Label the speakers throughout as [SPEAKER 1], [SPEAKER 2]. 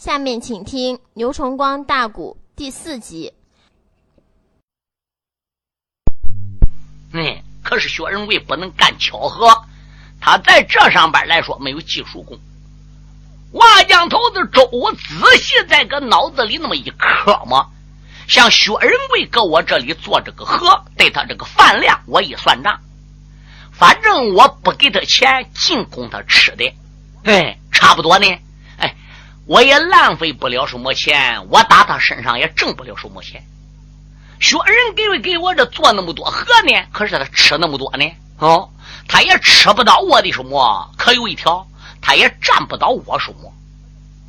[SPEAKER 1] 下面请听牛崇光大鼓第四集。
[SPEAKER 2] 嗯，可是薛仁贵不能干巧合，他在这上边来说没有技术功。瓦匠头子周武仔细在个脑子里那么一磕磨，像薛仁贵搁我这里做这个和，对他这个饭量我一算账，反正我不给他钱，净供他吃的，哎，差不多呢。我也浪费不了什么钱，我打他身上也挣不了什么钱。薛仁给没给我这做那么多河呢？可是他吃那么多呢？哦，他也吃不到我的什么。可有一条，他也占不到我什么。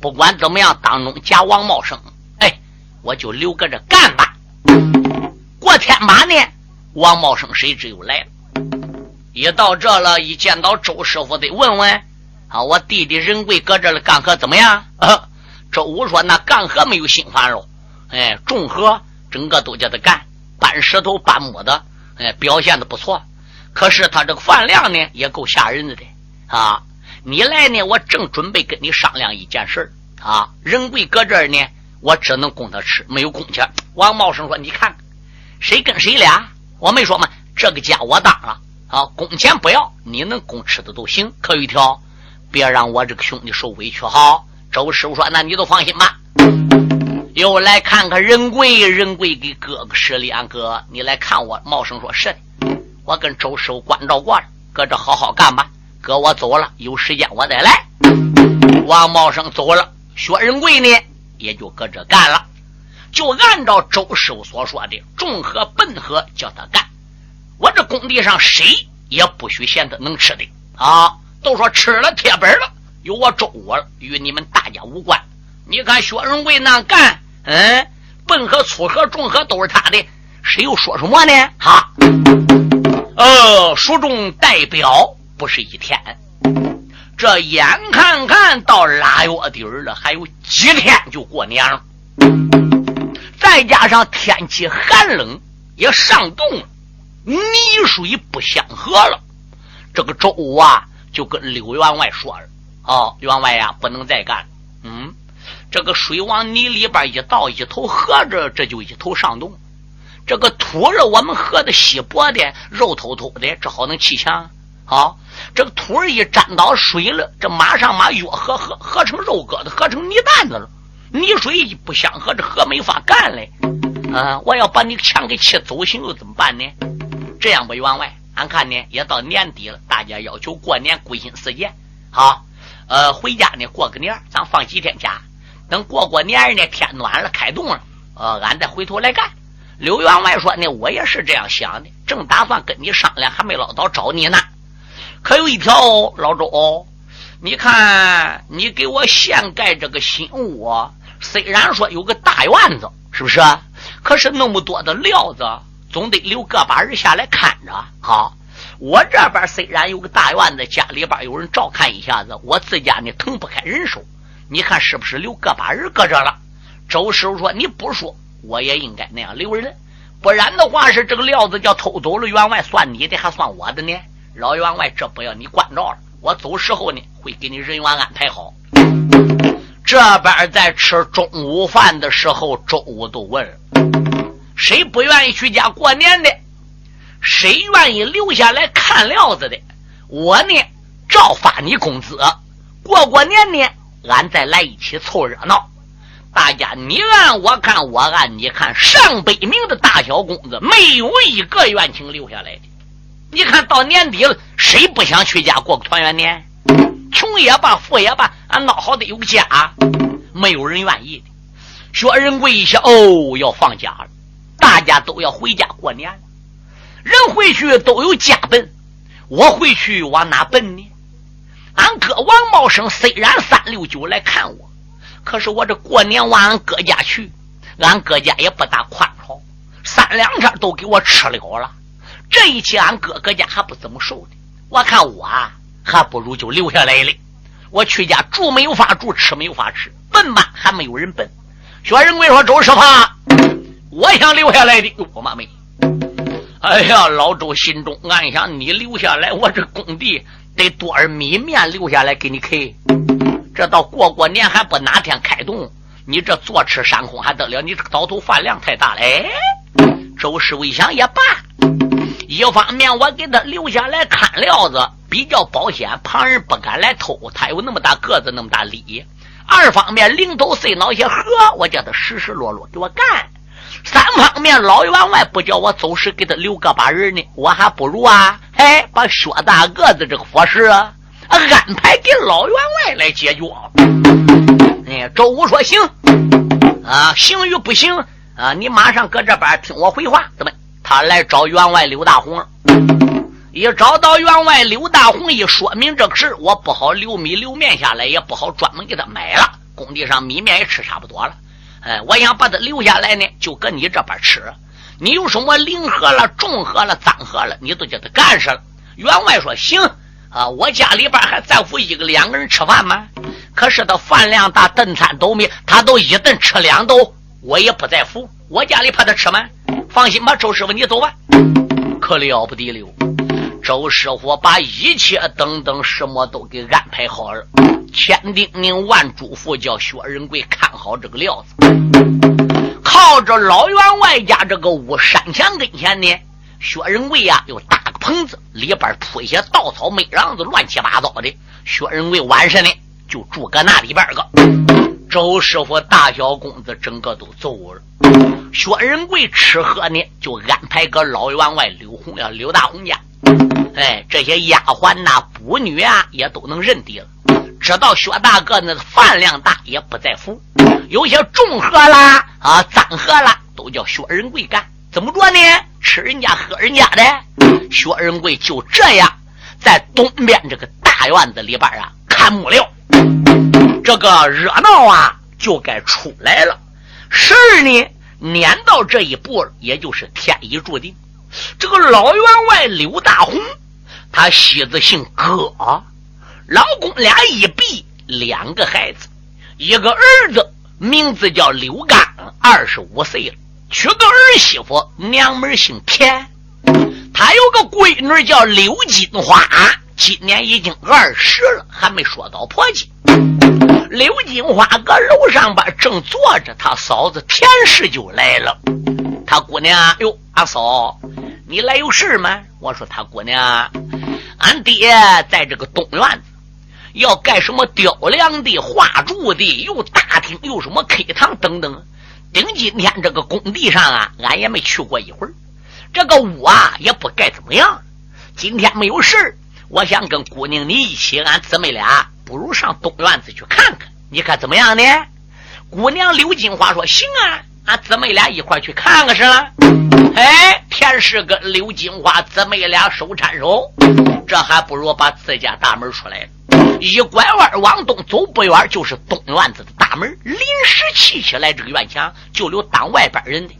[SPEAKER 2] 不管怎么样，当中假王茂生，哎，我就留搁这干吧。过天马呢，王茂生谁知又来了。一到这了，一见到周师傅，得问问。啊，我弟弟仁贵搁这了，干活怎么样？啊周武说：“那干活没有心烦喽，哎，重活整个都叫他干，搬石头、搬木的，哎，表现的不错。可是他这个饭量呢，也够吓人的的啊！你来呢，我正准备跟你商量一件事啊。仁贵搁这儿呢，我只能供他吃，没有工钱。”王茂生说：“你看，谁跟谁俩？我没说嘛，这个家我当了啊，工钱不要，你能供吃的都行。可有一条。”别让我这个兄弟受委屈，好。周师傅说：“那你都放心吧。”又来看看仁贵，仁贵给哥哥施礼，俺哥，你来看我。茂生说：“是的，我跟周师傅关照过了，搁这好好干吧。哥，我走了，有时间我再来。”王茂生走了，薛仁贵呢也就搁这干了，就按照周师傅所说的，重和笨和叫他干。我这工地上谁也不许嫌他能吃的啊。都说吃了铁本了，有我周我，与你们大家无关。你看薛仁贵那干，嗯，笨和粗和重和都是他的，谁又说什么呢？哈，呃，书中代表不是一天，这眼看看到腊月底儿了，还有几天就过年了，再加上天气寒冷，也上冻了，泥水不相合了，这个周啊。就跟刘员外说了：“哦，员外呀，不能再干。嗯，这个水往泥里边一倒，一头合着，这就一头上冻。这个土是我们喝的稀薄的，肉透透的，这好能砌墙。好，这个土一沾到水了，这马上马越合合合成肉疙瘩，合成泥蛋子了。泥水不相合，这河没法干嘞。啊，我要把你墙给砌走行，又怎么办呢？这样吧，员外。”俺看呢，也到年底了，大家要求过年归心似箭。好，呃，回家呢过个年，咱放几天假。等过过年呢，天暖了，开动了，呃，俺再回头来干。刘员外说呢，我也是这样想的，正打算跟你商量，还没老早找你呢。可有一条哦，老周，你看你给我现盖这个新屋，虽然说有个大院子，是不是？可是那么多的料子。总得留个把人下来看着。好，我这边虽然有个大院子，家里边有人照看一下子，我自家呢腾不开人手。你看是不是留个把人搁这了？周师傅说：“你不说，我也应该那样留人，不然的话是这个料子叫偷走了，员外算你的还算我的呢？老员外，这不要你关照了。我走时候呢，会给你人员安排好。这边在吃中午饭的时候，周武都问。”谁不愿意去家过年的？谁愿意留下来看料子的？我呢，照发你工资。过过年呢，俺再来一起凑热闹。大家你按我看，我按你看，上百名的大小公子，没有一个愿请留下来的。你看到年底了，谁不想去家过个团圆年？穷也罢，富也罢，俺闹好的有个家，没有人愿意的。薛仁贵一想，哦，要放假了。大家都要回家过年了，人回去都有家奔，我回去往哪奔呢？俺哥王茂生虽然三六九来看我，可是我这过年往俺哥家去，俺哥家也不大宽敞，三两天都给我吃了了。这一期俺哥哥家还不怎么受的，我看我啊，还不如就留下来了。我去家住没有法住，吃没有法吃，奔吧还没有人奔。薛仁贵说：“周师傅。”我想留下来的，我妈没。哎呀，老周心中暗想：你留下来，我这工地得多少米面留下来给你开？这到过过年还不哪天开动？你这坐吃山空还得了？你这个早头饭量太大了。哎，周师傅一想也罢，一方面我给他留下来看料子比较保险，旁人不敢来偷，他有那么大个子，那么大力；二方面零头碎脑些活，我叫他实实落落给我干；三方面老员外不叫我走时给他留个把人呢，我还不如啊，哎，把薛大个子这个伙食啊安排给老员外来解决。哎，周武说行啊，行与不行啊？你马上搁这边听我回话。怎么？他来找员外刘大红了，一找到员外刘大红，一说明这个事我不好留米留面下来，也不好专门给他买了。工地上米面也吃差不多了，哎，我想把他留下来呢，就搁你这边吃。你有什么灵喝了、重喝了、脏喝了，你都叫他干上了。员外说行啊，我家里边还在乎一个两个人吃饭吗？可是他饭量大，顿餐都没，他都一顿吃两兜，我也不在乎。我家里怕他吃吗？放心吧，周师傅，你走吧。可了不得了，周师傅把一切等等什么都给安排好了，千叮咛万嘱咐，叫薛仁贵看好这个料子。靠着老员外家这个屋山墙跟前呢，薛仁贵呀又搭个棚子，里边铺一些稻草、煤瓤子，乱七八糟的。薛仁贵晚上呢。就住搁那里边个，周师傅大小公子整个都走了。薛仁贵吃喝呢，就安排搁老员外刘洪呀、刘大红家。哎，这些丫鬟呐、仆女啊，也都能认得了。知道薛大个那饭量大，也不在乎。有些重喝啦啊、脏喝啦，都叫薛仁贵干。怎么着呢？吃人家喝人家的。薛仁贵就这样在东边这个大院子里边啊看木料。这个热闹啊，就该出来了。事儿呢，撵到这一步，也就是天意注定。这个老员外刘大红，他妻子姓葛，老公俩一比两个孩子，一个儿子名字叫刘刚，二十五岁了，娶个儿媳妇，娘们姓田。他有个闺女叫刘金花，今年已经二十了，还没说到婆家。刘金花搁楼上边正坐着，他嫂子田氏就来了。他姑娘，哟，阿嫂，你来有事吗？我说他姑娘，俺爹在这个东院子要盖什么雕梁的、画柱的，又大厅又什么客堂等等。顶今天这个工地上啊，俺也没去过一会儿。这个屋啊，也不盖怎么样。今天没有事我想跟姑娘你一起，俺姊妹俩。不如上东院子去看看，你看怎么样呢？姑娘刘金花说：“行啊，俺姊妹俩一块去看看是了。”哎，田氏跟刘金花姊妹俩手搀手，这还不如把自家大门出来。一拐弯往东走不远，就是东院子的大门。临时砌起来这个院墙，就留当外边人的。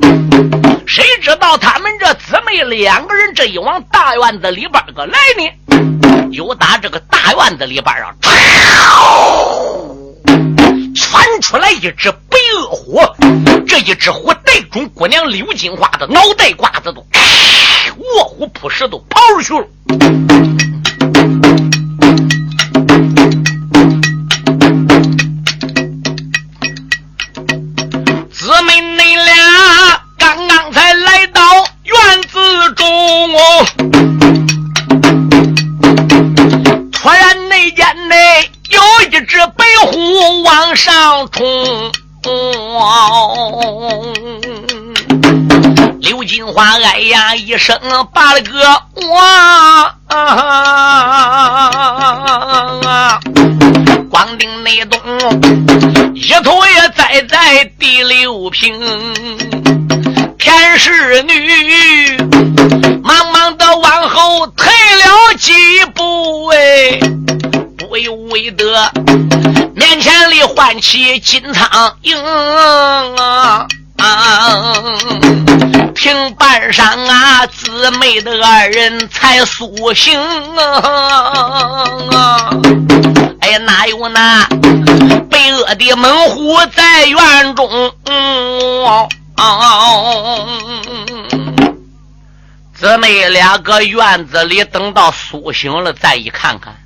[SPEAKER 2] 谁知道他们这姊妹两个人这一往大院子里边个来呢？有打这个大院子里边啊，窜出来一只白恶虎，这一只虎带中姑娘刘金花的脑袋瓜子都，卧虎扑食都跑出去了。一声把了个哇，光腚内东一头也栽在第六平，田氏女忙忙的往后退了几步哎。不由为得，面前里唤起金苍蝇啊！平半晌啊，姊妹的二人才苏醒啊！哎呀，哪有那被恶的猛虎在院中？姊妹俩搁院子里等到苏醒了，再一看看。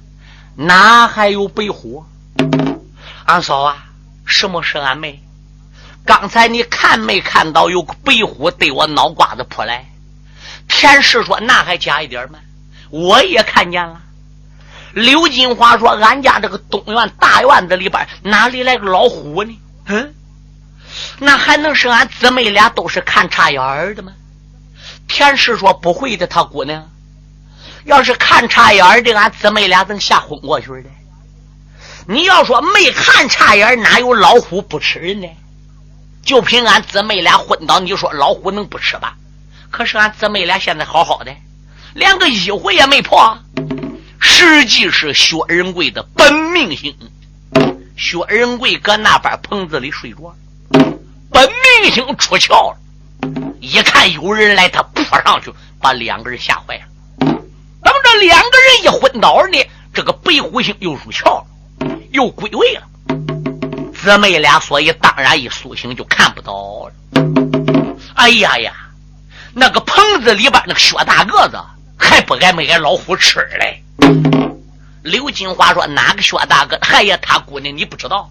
[SPEAKER 2] 哪还有白虎？俺嫂啊，什么是俺妹？刚才你看没看到有个白虎对我脑瓜子扑来？田氏说：“那还假一点吗？我也看见了。”刘金华说：“俺家这个东院大院子里边哪里来个老虎呢？嗯，那还能是俺姊妹俩都是看差眼儿的吗？”田氏说：“不会的，他姑娘，要是看差眼儿的，俺姊妹俩怎吓昏过去的？你要说没看差眼儿，哪有老虎不吃人呢？就凭俺姊妹俩昏倒，你说老虎能不吃吧？可是俺姊妹俩现在好好的，连个一回也没破。”实际是薛仁贵的本命星，薛仁贵搁那边棚子里睡着，本命星出窍了，一看有人来，他扑上去把两个人吓坏了。等这两个人一昏倒呢，这个白虎星又入窍了，又归位了。姊妹俩所以当然一苏醒就看不到了。哎呀呀，那个棚子里边那个薛大个子还不挨没挨老虎吃嘞。刘金花说：“哪个薛大哥？哎呀，他姑娘你不知道。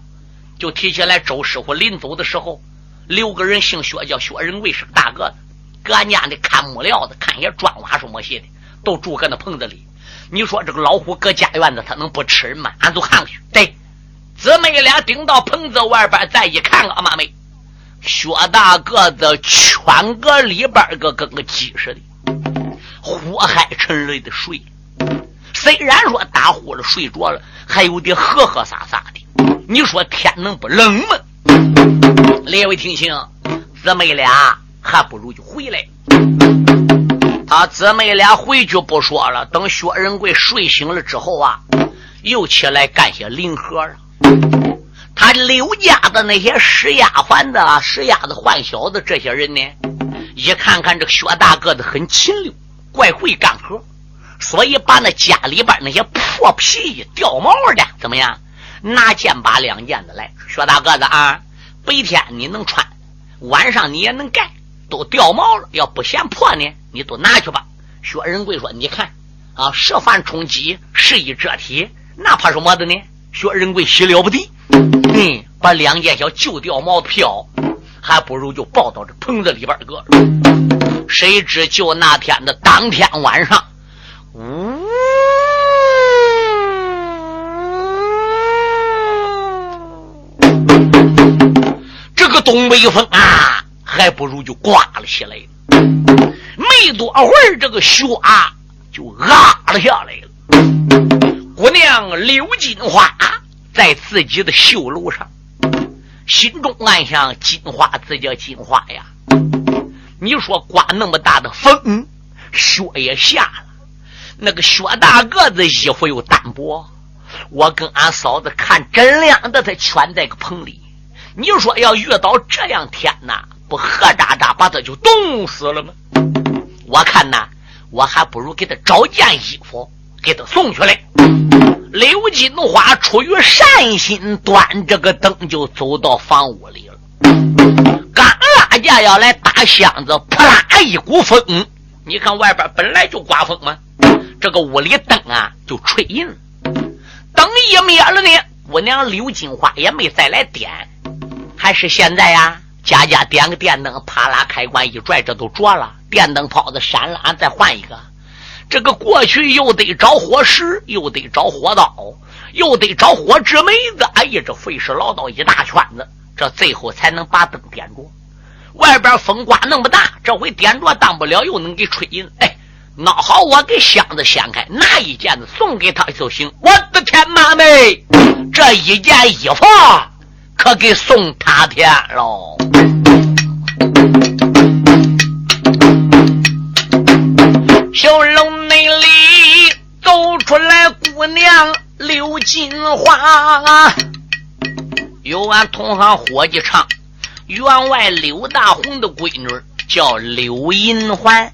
[SPEAKER 2] 就提起来，周师傅临走的时候，留个人姓薛，叫薛仁贵，是个大个子。搁俺家的看木料的，看些砖瓦什么些的，都住搁那棚子里。你说这个老虎搁家院子，他能不吃人吗？俺就看过去。对，姊妹俩顶到棚子外边，再一看，阿妈妹，薛大个子圈个里边个跟个鸡似的，火海沉雷的睡。”虽然说打呼了睡着了，还有点呵呵撒撒的。你说天能不冷吗？列位听清，姊妹俩还不如就回来。他姊妹俩回去不说了，等薛仁贵睡醒了之后啊，又起来干些零活了。他刘家的那些使丫鬟的、使丫子、换小子这些人呢，一看看这个薛大个子很勤溜，怪会干活。所以把那家里边那些破皮衣、掉毛的怎么样？拿件把两件的来，薛大个子啊，白天你能穿，晚上你也能盖，都掉毛了，要不嫌破呢，你都拿去吧。薛仁贵说：“你看啊，十番冲击，十一遮体，那怕什么的呢？”薛仁贵喜了不得，嗯，把两件小旧掉毛的票，还不如就抱到这棚子里边搁着。谁知就那天的当天晚上。呜！这个东北风啊，还不如就刮了起来。没多会儿，这个雪啊就压了下来了。姑娘刘金花在自己的绣楼上，心中暗想：金花这叫金花呀！你说刮那么大的风，雪也下了。那个薛大个子衣服又单薄，我跟俺嫂子看真亮的，他圈在个棚里。你说要遇到这样天呐，不喝渣渣把他就冻死了吗？我看呐，我还不如给他找件衣服给他送去来。刘金花出于善心，端着个灯就走到房屋里了。刚拉架要来打箱子，扑啦一股风，你看外边本来就刮风嘛？这个屋里灯啊，就吹阴。灯一灭了呢，姑娘刘金花也没再来点。还是现在呀，家家点个电灯，啪啦开关一拽，这都着了。电灯泡子闪了，俺再换一个。这个过去又得找火石，又得找火刀，又得找火纸梅子。哎呀，这费事唠叨一大圈子，这最后才能把灯点着。外边风刮那么大，这回点着当不了，又能给吹阴。哎。那好，我给箱子掀开，拿一件子送给他就行。我的天，妈妹，这一件衣服可给送他天喽！小楼内里走出来姑娘刘金花，有俺同行伙计唱，员外刘大红的闺女叫刘银环。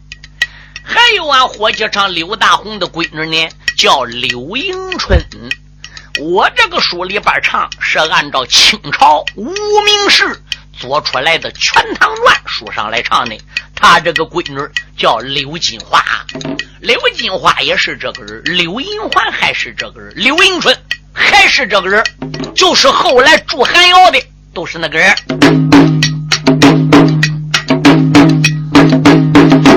[SPEAKER 2] 还有俺伙计唱刘大红的闺女呢，叫刘迎春。我这个书里边唱是按照清朝无名氏做出来的《全唐传》书上来唱的。他这个闺女叫刘金花，刘金花也是这个人，刘银环还是这个人，刘迎春还是这个人，就是后来住寒窑的，都是那个人。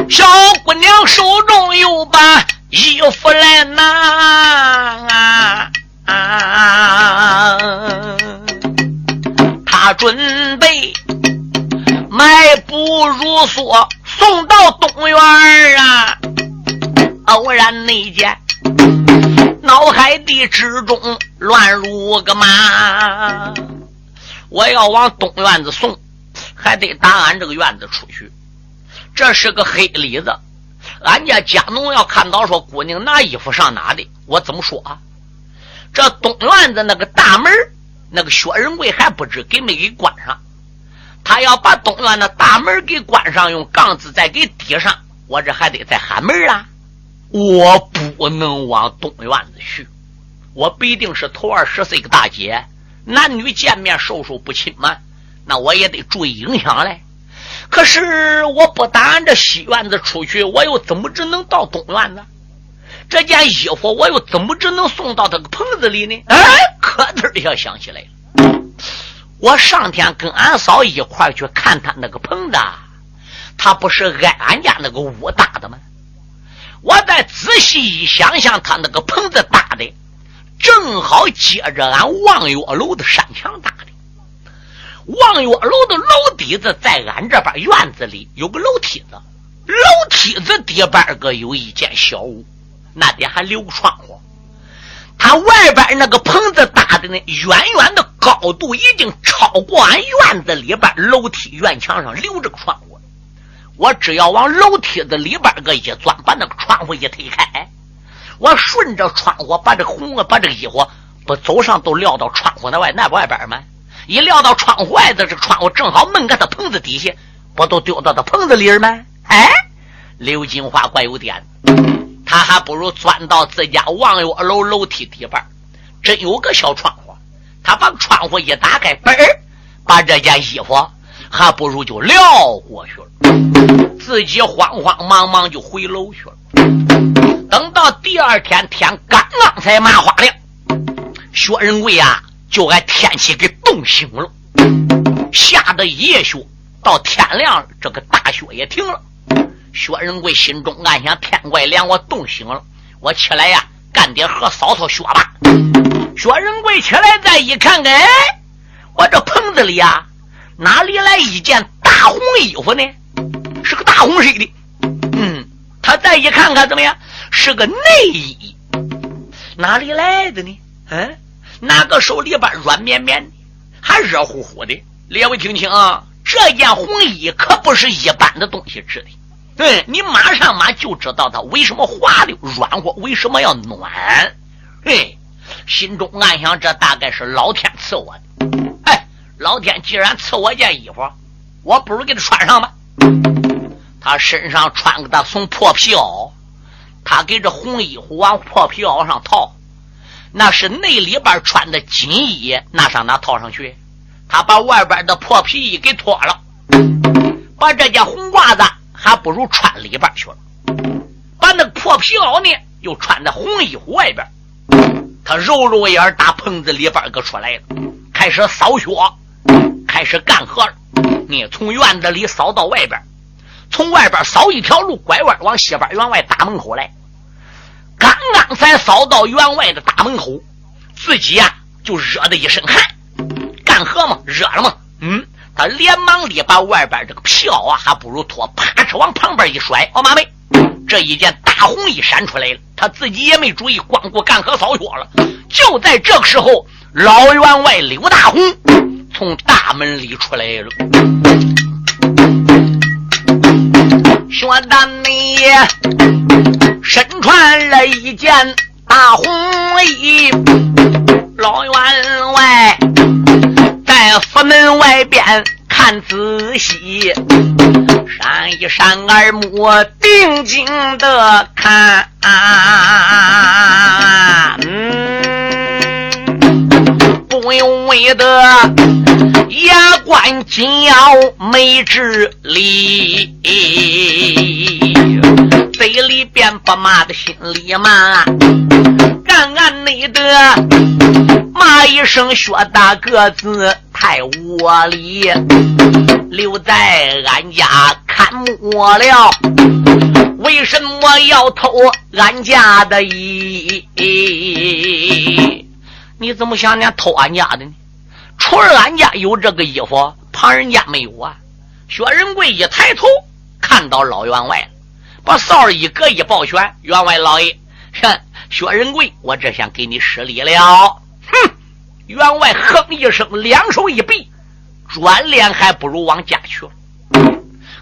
[SPEAKER 2] 小姑娘手中又把衣服来拿，她准备迈步如梭，送到东院啊。偶然那间，脑海地之中乱如个麻。我要往东院子送，还得打俺这个院子出去。这是个黑里子，俺家家奴要看到说姑娘拿衣服上哪的，我怎么说啊？这东院子那个大门，那个薛仁贵还不知给没给关上。他要把东院的大门给关上，用杠子再给抵上，我这还得再喊门啊！我不能往东院子去，我必定是头二十岁个大姐，男女见面授受不亲嘛，那我也得注意影响嘞。可是我不打俺这西院子出去，我又怎么只能到东院子？这件衣服我又怎么只能送到这个棚子里呢？哎，可字儿要想起来了。我上天跟俺嫂一块去看他那个棚子，他不是挨俺家那个屋搭的吗？我再仔细一想想，他那个棚子搭的正好接着俺望月楼的山墙搭的。望月楼的楼底子在俺这边院子里有个楼梯子，楼梯子底边个有一间小屋，那里还留个窗户。他外边那个棚子搭的呢，远远的高度已经超过俺院子里边楼梯院墙上留着个窗户。我只要往楼梯子里边个一钻，把那个窗户一推开，我顺着窗户把这红啊，把这个衣服不走上都撂到窗户那外那外边吗？一撂到窗户外头，这窗户正好闷在他棚子底下，不都丢到他棚子里吗？哎，刘金花怪有点，他还不如钻到自家望月楼楼梯底板，真有个小窗户，他把窗户一打开，嘣，把这件衣服还不如就撂过去了，自己慌慌忙忙就回楼去了。等到第二天天刚刚才麻花亮，薛仁贵呀。就挨天气给冻醒了，下的夜雪到天亮，这个大雪也停了。薛仁贵心中暗想：天怪凉，我冻醒了，我起来呀，干点活扫扫雪吧。薛仁贵起来再一看，哎，我这棚子里呀，哪里来一件大红衣服呢？是个大红色的。嗯，他再一看看怎么样？是个内衣，哪里来的呢？嗯。拿个手里边软绵绵的，还热乎乎的。列位听清啊，这件红衣可不是一般的东西织的。对你马上马就知道它为什么滑溜软和，为什么要暖。嘿，心中暗想，这大概是老天赐我的。哎，老天既然赐我件衣服，我不如给他穿上吧。他身上穿个大从破皮袄，他给这红衣服往破皮袄上套。那是内里边穿的锦衣，那上哪套上去？他把外边的破皮衣给脱了，把这件红褂子还不如穿里边去了。把那破皮袄呢，又穿在红衣服外边。他揉揉眼，打棚子里边个出来了，开始扫雪，开始干活了。你从院子里扫到外边，从外边扫一条路，拐弯往西边院外大门口来。刚刚才扫到员外的大门口，自己呀就热的一身汗，干活嘛，热了嘛。连忙里把外边这个皮袄啊，还不如脱，啪哧往旁边一甩。哦，妈妹，这一件大红衣闪出来了。他自己也没注意，光顾干活扫雪了。就在这个时候，老员外刘大红从大门里出来了。说的你。身穿了一件大红衣，老员外在府门外边看仔细，闪一闪耳目，定睛的看。嗯不用为的牙关紧咬眉直立。嘴里边不骂的心里骂，暗暗内的骂一声：“薛大个子太窝里，留在俺家看我了。为什么要偷俺家的衣？你怎么想念偷俺家的呢？除了俺家有这个衣服，旁人家没有啊？”薛仁贵一抬头，看到老员外了，把哨一搁一抱拳：“员外老爷，哼，薛仁贵，我这想给你施礼了。”哼！员外哼一声，两手一比，转脸还不如往家去了。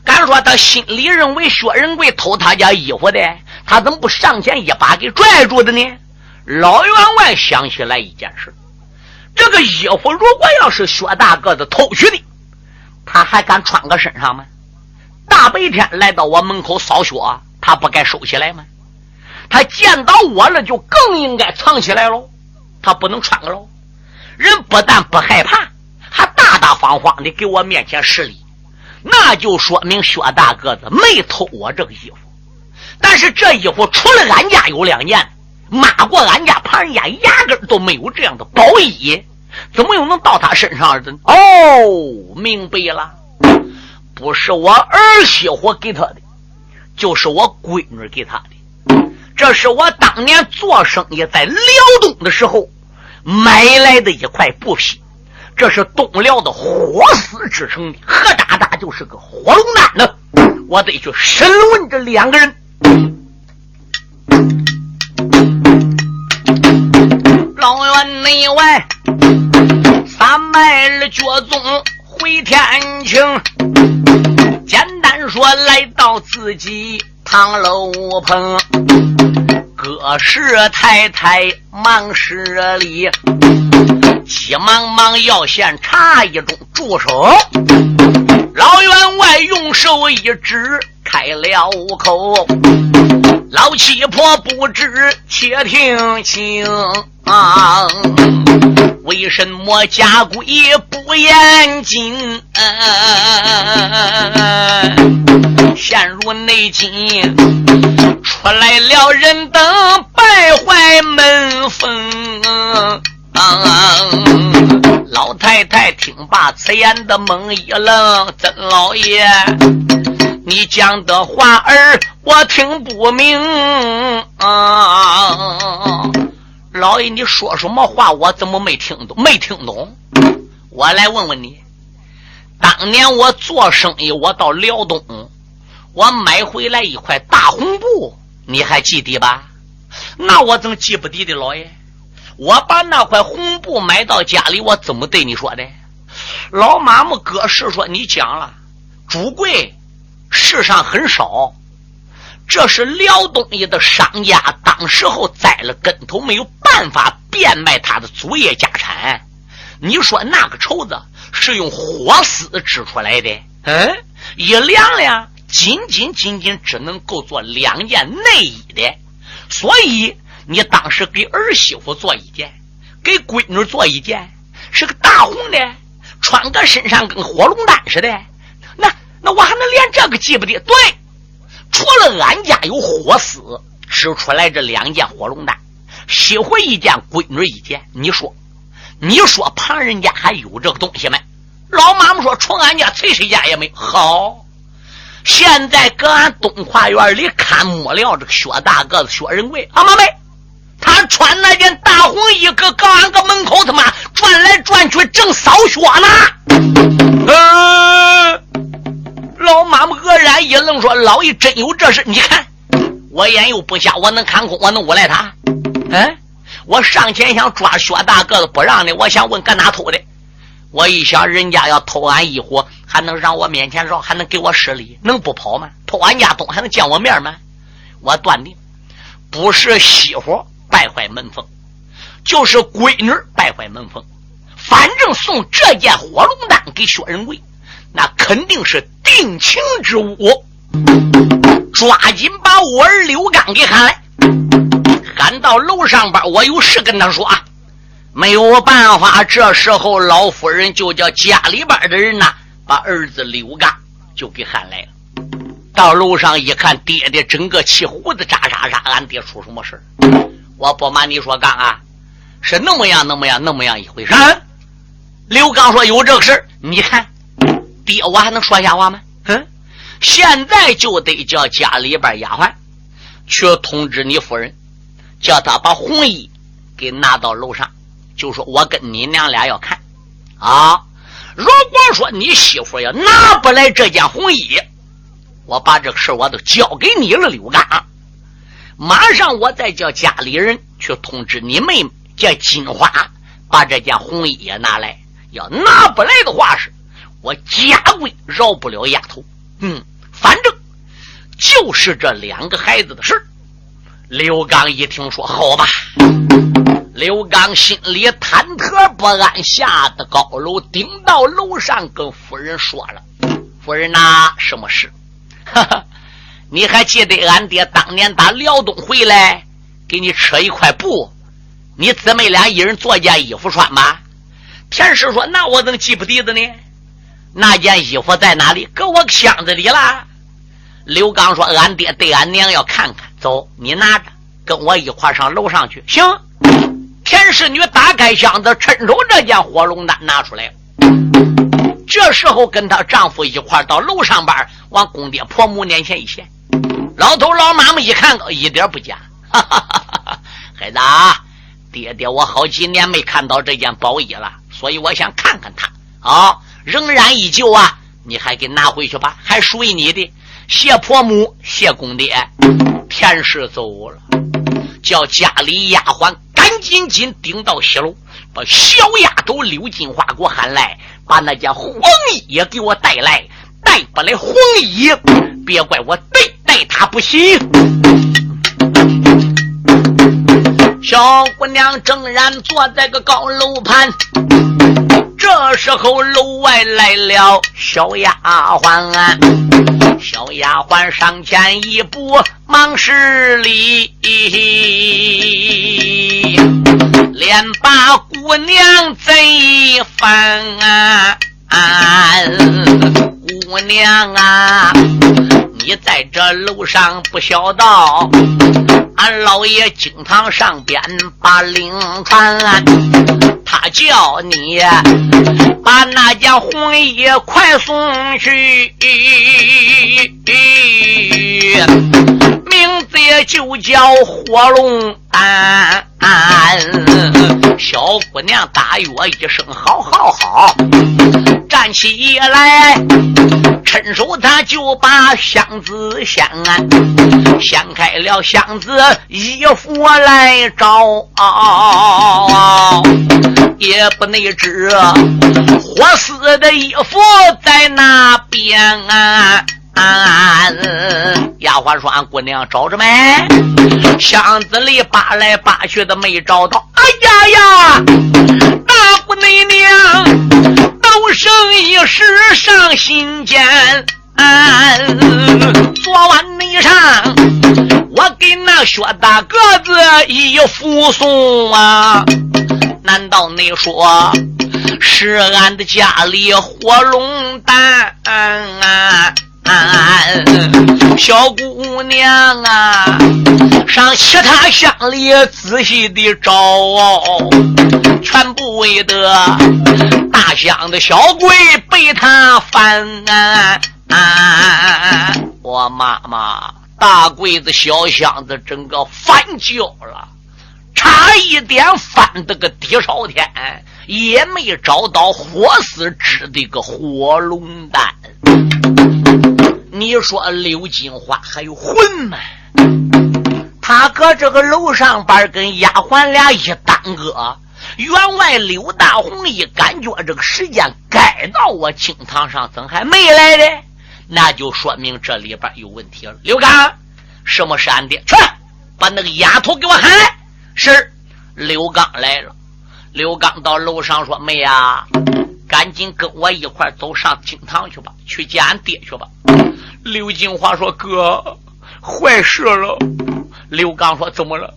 [SPEAKER 2] 敢说他心里认为薛仁贵偷他家衣服的，他怎么不上前一把给拽住的呢？老员外想起来一件事：这个衣服如果要是薛大个子偷去的。他还敢穿个身上吗？大白天来到我门口扫雪，他不该收起来吗？他见到我了，就更应该藏起来喽。他不能穿个喽。人不但不害怕，慌慌的给我面前施礼，那就说明薛大个子没偷我这个衣服。但是这衣服除了俺家有两件，骂过俺家旁人家压根都没有这样的宝衣。怎么又能到他身上的？哦，明白了，不是我儿媳妇给他的，就是我闺女给他的。这是我当年做生意在辽东的时候买来的一块布匹，这是东辽的火丝制成的，何大大就是个火龙丹呢。我得去审问这两个人。老院内外。三迈二脚踪回天庭，简单说来到自己堂楼棚，各氏太太忙施礼，急忙忙要先查一盅，住手！老员外用手一指，开了口。老七婆不知，且听清啊！为什么家规不严谨？陷入内禁，出来了人等败坏门风。老太太听罢此言的懵一愣，曾老爷。你讲的话儿我听不明啊！老爷，你说什么话？我怎么没听懂？没听懂？我来问问你，当年我做生意，我到辽东，我买回来一块大红布，你还记得吧？那我怎么记不得的？老爷，我把那块红布买到家里，我怎么对你说的？老马木哥是说你讲了，主贵。世上很少，这是辽东一的商家，当时候栽了跟头，没有办法变卖他的祖业家产。你说那个绸子是用火丝织出来的，嗯，一量量，仅仅仅仅只能够做两件内衣的。所以你当时给儿媳妇做一件，给闺女做一件，是个大红的，穿个身上跟火龙丹似的。那那我还能连这个记不得？对，除了俺家有火丝织出来这两件火龙丹，媳妇一件，闺女一件。你说，你说旁人家还有这个东西没？老妈妈说，除俺家崔谁家也没。好，现在搁俺东跨院里看木料，这个薛大个子薛仁贵，阿妈妹，他穿那件大红衣，搁搁俺个门口他妈转来转去，正扫雪呢。嗯。老妈妈愕然一愣，说：“老爷真有这事？你看我眼又不瞎，我能看空，我能诬赖他？嗯，我上前想抓薛大个子，不让的。我想问搁哪偷的？我一想，人家要偷俺衣服，还能让我面前绕，还能给我施礼，能不跑吗？偷俺家东还能见我面吗？我断定，不是媳妇败坏门风，就是闺女败坏门风。反正送这件火龙丹给薛仁贵。”那肯定是定情之物，抓紧把我儿刘刚给喊来，喊到楼上边，我有事跟他说啊。没有办法，这时候老夫人就叫家里边的人呐，把儿子刘刚就给喊来了。到楼上一看，爹爹整个气胡子扎扎扎，俺爹出什么事儿我不瞒你说，刚啊，是那么样，那么样，那么样一回事。刘刚说：“有这个事你看，爹，我还能说瞎话吗？嗯，现在就得叫家里边丫鬟去通知你夫人，叫他把红衣给拿到楼上，就说我跟你娘俩要看啊。如果说你媳妇要拿不来这件红衣，我把这个事我都交给你了，刘刚。马上我再叫家里人去通知你妹妹叫金花，把这件红衣也拿来。”要拿不来的话，是我家规饶不了丫头。嗯，反正就是这两个孩子的事刘刚一听说，好吧。刘刚心里忐忑不安，下的高楼，顶到楼上，跟夫人说了：“夫人呐，什么事？哈哈，你还记得俺爹当年打辽东回来，给你扯一块布，你姊妹俩一人做件衣服穿吗？”田氏说：“那我怎么记不得的呢？那件衣服在哪里？搁我箱子里了。”刘刚说：“俺爹对俺娘要看看，走，你拿着，跟我一块上楼上去。”行。田氏女打开箱子，伸手这件火龙丹拿出来。这时候跟她丈夫一块到楼上边，往公爹婆母面前一献。老头老妈们一看，一点不假。哈哈哈哈孩子啊，爹爹我好几年没看到这件宝衣了。所以我想看看他啊，仍然依旧啊！你还给拿回去吧，还属于你的。谢婆母，谢公爹，田氏走了，叫家里丫鬟赶紧紧顶到西楼，把小丫头刘金花给我喊来，把那件黄衣也给我带来。带不来红衣，别怪我对待他不行。小姑娘正然坐在个高楼畔，这时候楼外来了小丫鬟，小丫鬟上前一步，忙施礼，连把姑娘贼烦。姑娘啊，你在这楼上不孝道。俺老爷经堂上边把令传，他叫你把那件红衣快送去，名字就叫火龙丹。小姑娘大约一声好好好，站起来，伸手他就把箱子掀，掀开了箱子，衣服来找，也不内知火丝的衣服在那边。丫鬟说：“俺姑娘找着没？箱子里扒来扒去的没找到。哎呀呀！大姑娘都生一时上心间。昨晚内上，我给那薛大个子一扶送啊！难道你说是俺的家里火龙蛋？”小姑娘啊，上其他乡里仔细的找，全不为得大乡的小鬼被他翻啊。啊。我妈妈，大柜子小箱子整个翻焦了，差一点翻得个底朝天，也没找到火丝织的个火龙丹。你说刘金花还有魂吗？他搁这个楼上边跟丫鬟俩一耽搁，员外刘大红一感觉这个时间该到我厅堂上，怎还没来呢？那就说明这里边有问题了。刘刚，什么是俺爹？去把那个丫头给我喊来。是刘刚来了。刘刚到楼上说：“妹呀。”赶紧跟我一块走上厅堂去吧，去见俺爹去吧。刘金花说：“哥，坏事了。”刘刚说：“怎么了？”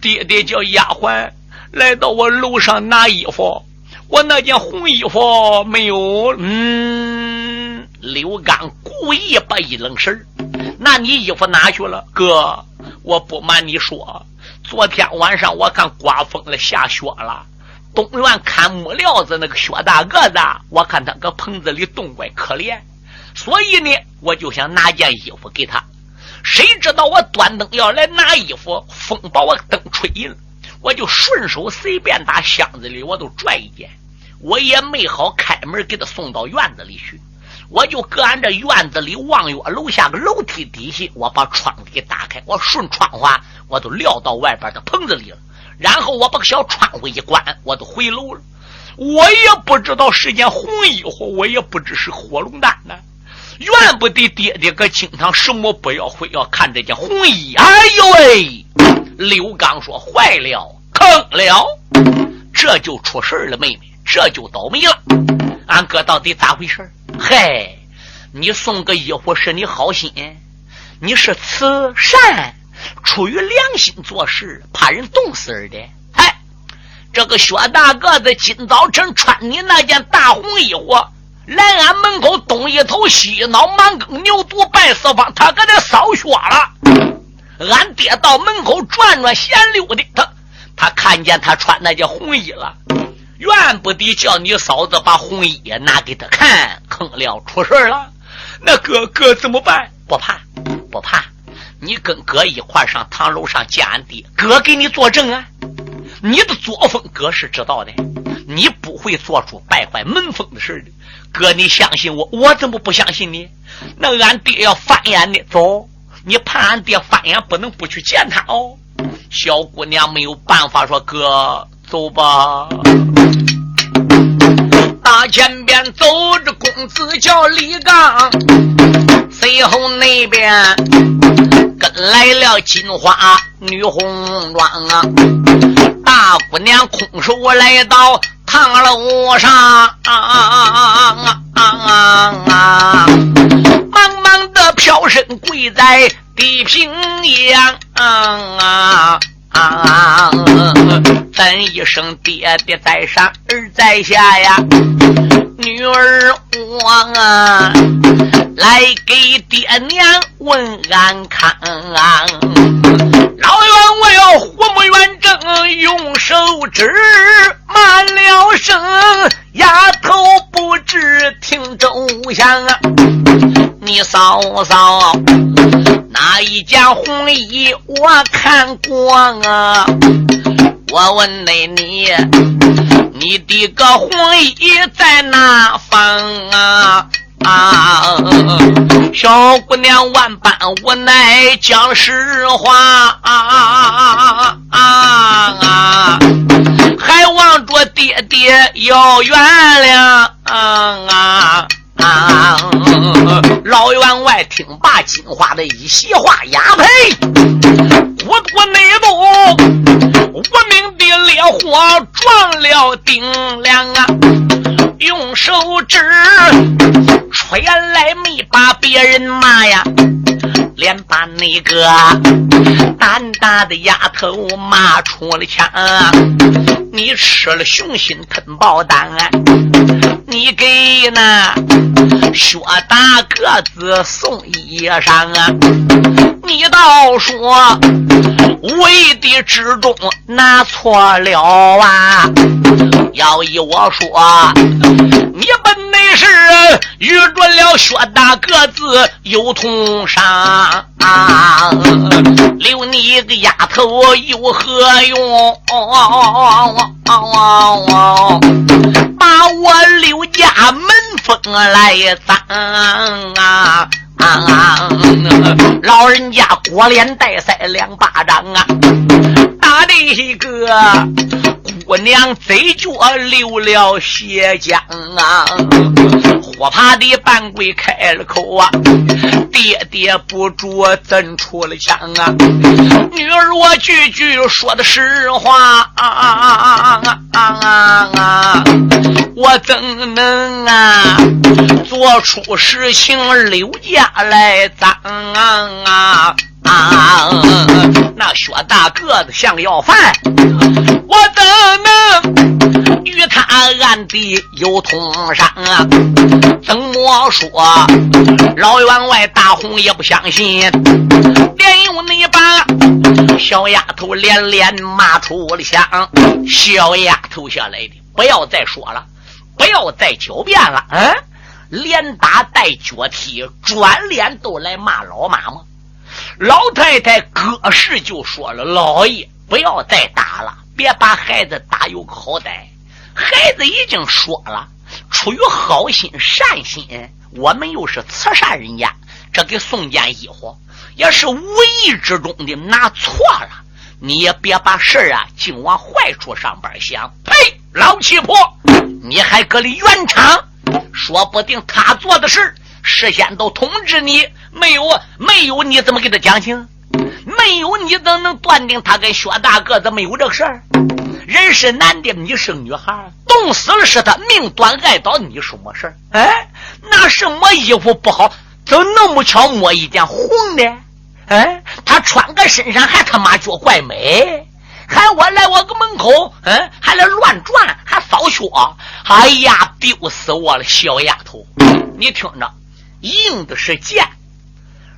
[SPEAKER 2] 爹爹叫丫鬟来到我楼上拿衣服，我那件红衣服没有。嗯，刘刚故意把一愣神那你衣服哪去了？哥，我不瞒你说，昨天晚上我看刮风了，下雪了。东院看木料子那个薛大个子，我看他搁棚子里冻怪可怜，所以呢，我就想拿件衣服给他。谁知道我端灯要来拿衣服，风把我灯吹了，我就顺手随便打箱子里，我都拽一件，我也没好开门给他送到院子里去，我就搁俺这院子里望月楼下个楼梯底下，我把窗子给打开，我顺窗户，我都撂到外边的棚子里了。然后我把小窗户一关，我都回楼了。我也不知道是件红衣服，我也不知是火龙丹呢。怨不得爹爹搁清堂什么不要，非要看这件红衣。哎呦喂！刘刚说：“坏了，坑了，这就出事了，妹妹，这就倒霉了。俺哥到底咋回事？嘿，你送个衣服是你好心，你是慈善。”出于良心做事，怕人冻死的。哎，这个薛大个子今早晨穿你那件大红衣服，来俺门口东一头西一脑，满更牛犊拜四方，他搁那扫雪了。俺爹到门口转转闲溜的，他他看见他穿那件红衣了，怨不得叫你嫂子把红衣拿给他看，坑了出事了。那哥哥怎么办？不怕，不怕。你跟哥一块上堂楼上见俺爹，哥给你作证啊！你的作风，哥是知道的，你不会做出败坏门风的事的。哥，你相信我，我怎么不相信你？那俺爹要翻眼呢？走，你怕俺爹翻眼，不能不去见他哦。小姑娘没有办法，说哥，走吧。大前边走着公子叫李刚，随后那边。跟来了金花女红妆啊，大姑娘空手来到堂楼上啊啊啊啊！忙忙的飘身跪在地平央啊啊！咱一声爹爹在上儿在下呀，女儿我啊。来给爹娘问安康，老我要虎目圆睁，用手指骂了声，丫头不知听周详啊！你嫂嫂哪一件红衣我看过啊？我问你，你你的个红衣在哪方啊？啊！小姑娘万般无奈讲实话啊啊啊！还望着爹爹要原谅啊啊啊！老员外听罢金花的一席话，呀呸！我我内部无名的烈火撞了顶梁啊！用手指吹来没把别人骂呀，连把那个胆大的丫头骂出了腔。你吃了熊心吞豹胆，你给那薛大个子送衣裳啊！你倒说为的之中拿错了啊！要依我说，你本内是遇着了薛大个子有同伤，留你一个丫头有何用？把我刘家门风来脏啊！老人家过脸带腮两巴掌啊，打的哥。姑娘嘴角流了血浆啊，火怕的半跪开了口啊，爹爹不住怎出了枪啊？女儿我句句说的实话啊啊啊啊啊！我怎能啊做出事情刘家来脏啊？啊！那薛大个子像要饭，我怎能与他暗地有通商啊？怎么说？老员外大红也不相信，连用你把小丫头连连骂出了响。小丫头下来的，不要再说了，不要再狡辩了。嗯，连打带脚踢，转脸都来骂老妈妈。老太太隔世就说了：“老爷，不要再打了，别把孩子打有个好歹。孩子已经说了，出于好心善心，我们又是慈善人家，这给送件衣服，也是无意之中的拿错了。你也别把事儿啊，净往坏处上边想。呸！老七婆，你还搁里圆场？说不定他做的事，事先都通知你。”没有，没有，你怎么给他讲清？没有，你怎能断定他跟薛大个子没有这个事儿？人是男的，你是女孩，冻死了是他，命短碍到，你什么事儿？哎，那什么衣服不好，怎么那么巧摸一件红的？哎，他穿个身上还他妈觉怪美，还我来我个门口，嗯，还来乱转，还扫雪。哎呀，丢死我了，小丫头，你听着，硬的是剑。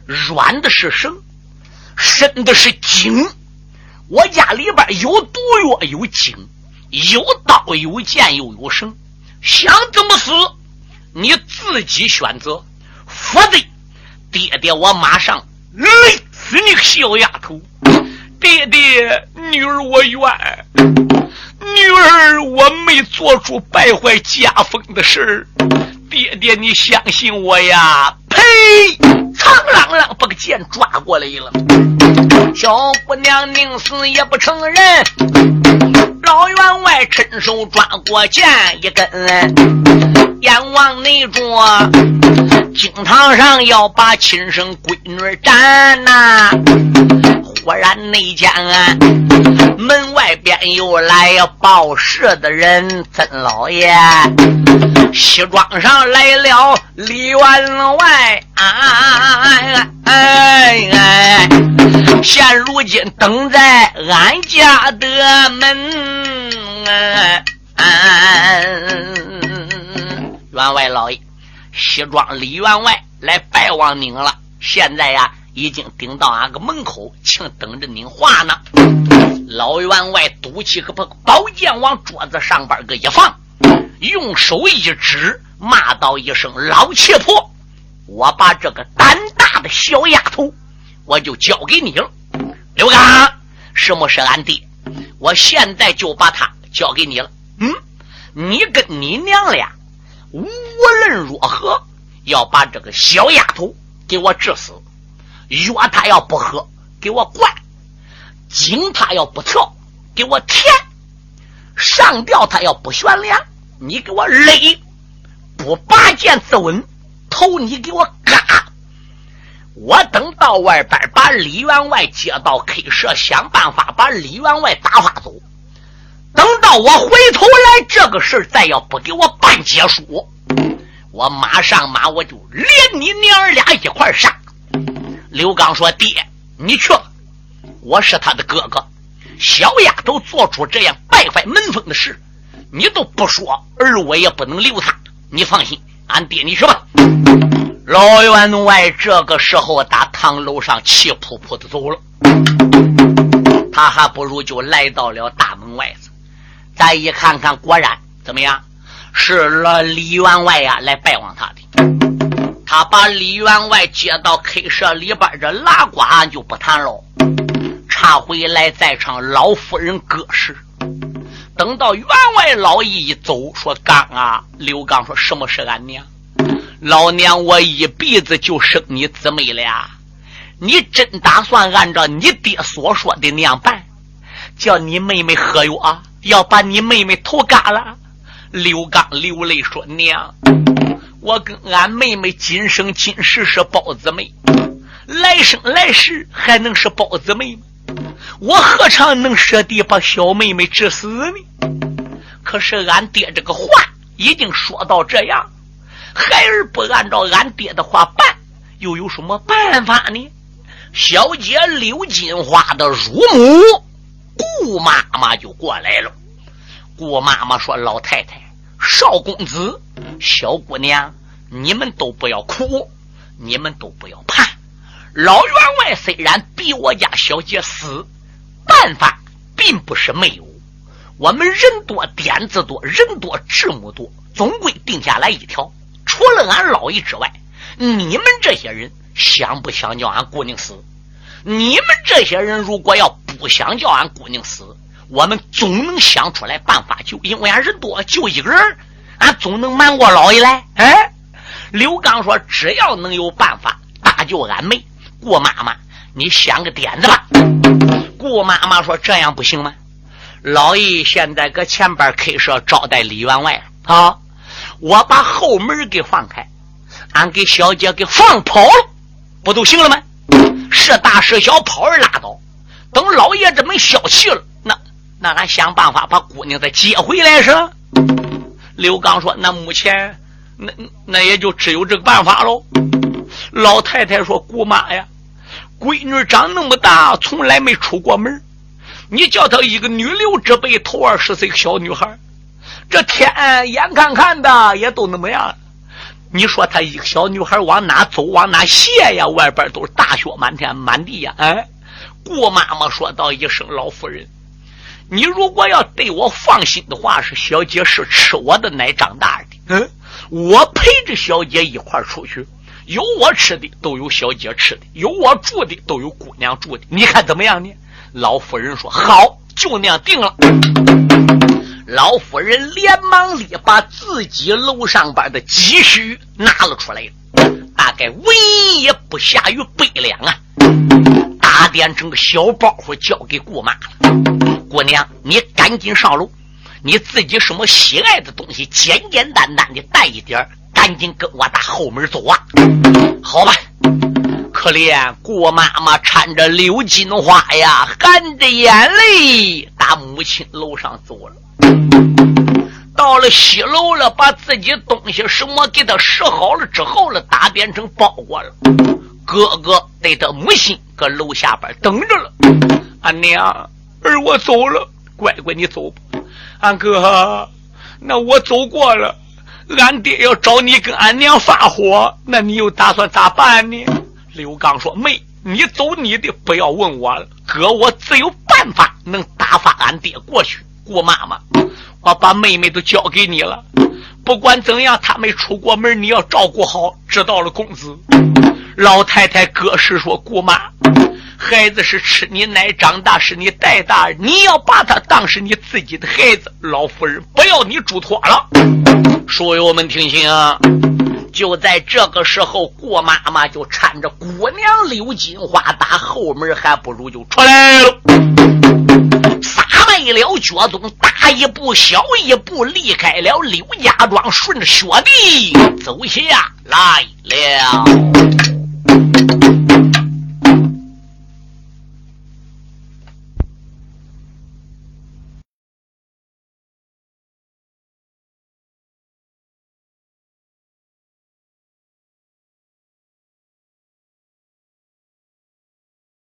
[SPEAKER 2] 软的是绳，深的是井。我家里边有毒药，有井，有刀，有剑，又有绳。想怎么死，你自己选择。否则，爹爹我马上勒死你个小丫头！爹爹，女儿我冤，女儿我没做出败坏家风的事。爹爹，你相信我呀！呸！苍啷啷把个剑抓过来了，小姑娘宁死也不承认。老员外伸手抓过剑一根，阎王内着，惊堂上要把亲生闺女斩呐！忽然内间，啊门外边又来报事的人，曾老爷。西庄上来了李员外，哎哎哎！现如今等在俺家的门，员外老爷，西庄李员外来拜望您了。现在呀，已经顶到俺个门口，请等着您话呢。老员外赌气，可把宝剑往桌子上边个一放。用手一指，骂道一声：“老切婆！我把这个胆大的小丫头，我就交给你了。刘刚，什么是俺爹？我现在就把他交给你了。嗯，你跟你娘俩，无论如何要把这个小丫头给我治死。药他要不喝，给我灌；井他要不跳，给我填；上吊他要不悬梁。”你给我勒，不拔剑自刎，头你给我嘎！我等到外边把李员外接到 K 社，想办法把李员外打发走。等到我回头来，这个事再要不给我办结束，我马上马我就连你娘儿俩一块杀。刘刚说：“爹，你去吧，我是他的哥哥。小丫头做出这样败坏门风的事。”你都不说，而我也不能留他。你放心，俺爹你去吧。老员外这个时候打堂楼上气扑扑的走了，他还不如就来到了大门外子。咱一看看，果然怎么样？是了，李员外呀来拜望他的。他把李员外接到 K 社里边，这拉呱就不谈了，插回来再唱老夫人歌事。等到员外老爷一走，说：“刚啊，刘刚说什么是俺娘？老娘我一辈子就生你姊妹了。你真打算按照你爹所说的那样办？叫你妹妹何有啊？要把你妹妹头嘎了？”刘刚流泪说：“娘，我跟俺妹妹今生今世是包子妹，来生来世还能是包子妹吗？”我何尝能舍得把小妹妹治死呢？可是俺爹这个话已经说到这样，孩儿不按照俺爹的话办，又有什么办法呢？小姐刘金花的乳母顾妈妈就过来了。顾妈妈说：“老太太、少公子、小姑娘，你们都不要哭，你们都不要怕。老员外虽然比我家小姐死。”办法并不是没有，我们人多点子多，人多智目多，总归定下来一条：除了俺老爷之外，你们这些人想不想叫俺姑娘死？你们这些人如果要不想叫俺姑娘死，我们总能想出来办法救，因为俺人多，就一个人，俺总能瞒过老爷来。哎，刘刚说：“只要能有办法搭救俺妹，顾妈妈，你想个点子吧。”顾妈妈说：“这样不行吗？老爷现在搁前边开设招待李员外啊，我把后门给放开，俺给小姐给放跑了，不都行了吗？是大是小，跑儿拉倒。等老爷这门消气了。”那那俺想办法把姑娘再接回来是？刘刚说：“那目前那那也就只有这个办法喽。”老太太说：“姑妈呀，闺女长那么大，从来没出过门。你叫她一个女流之辈，头二十岁小女孩，这天眼看看的也都那么样。你说她一个小女孩往哪走，往哪歇呀？外边都是大雪满天满地呀！”哎，顾妈妈说道一声：“老夫人。”你如果要对我放心的话，是小姐是吃我的奶长大的。嗯，我陪着小姐一块出去，有我吃的都有小姐吃的，有我住的都有姑娘住的。你看怎么样呢？老夫人说好，就那样定了。老夫人连忙里把自己楼上边的积蓄拿了出来，大概文也不下于百两啊。打点成个小包袱交给姑妈了。姑娘，你赶紧上楼，你自己什么喜爱的东西，简简单单的带一点赶紧跟我打后门走啊！好吧。可怜顾妈妈搀着刘金花呀，含着眼泪打母亲楼上走了。到了西楼了，把自己东西什么给他拾好了之后了，打变成包裹了。哥哥对他母亲搁楼下边等着了，俺娘。儿，我走了，乖乖，你走吧。俺哥，那我走过了，俺爹要找你跟俺娘发火，那你又打算咋办呢？刘刚说：“妹，你走你的，不要问我了。哥，我自有办法能打发俺爹过去。姑妈妈，我把妹妹都交给你了。不管怎样，他没出过门，你要照顾好。知道了，公子。”老太太搁是说：“姑妈。”孩子是吃你奶长大，是你带大，你要把他当是你自己的孩子。老夫人不要你嘱托了。书友们听清啊！就在这个时候，郭妈妈就搀着姑娘刘金花打后门，还不如就出来了。为了脚总大一步小一步离开了刘家庄顺着雪地走下来了。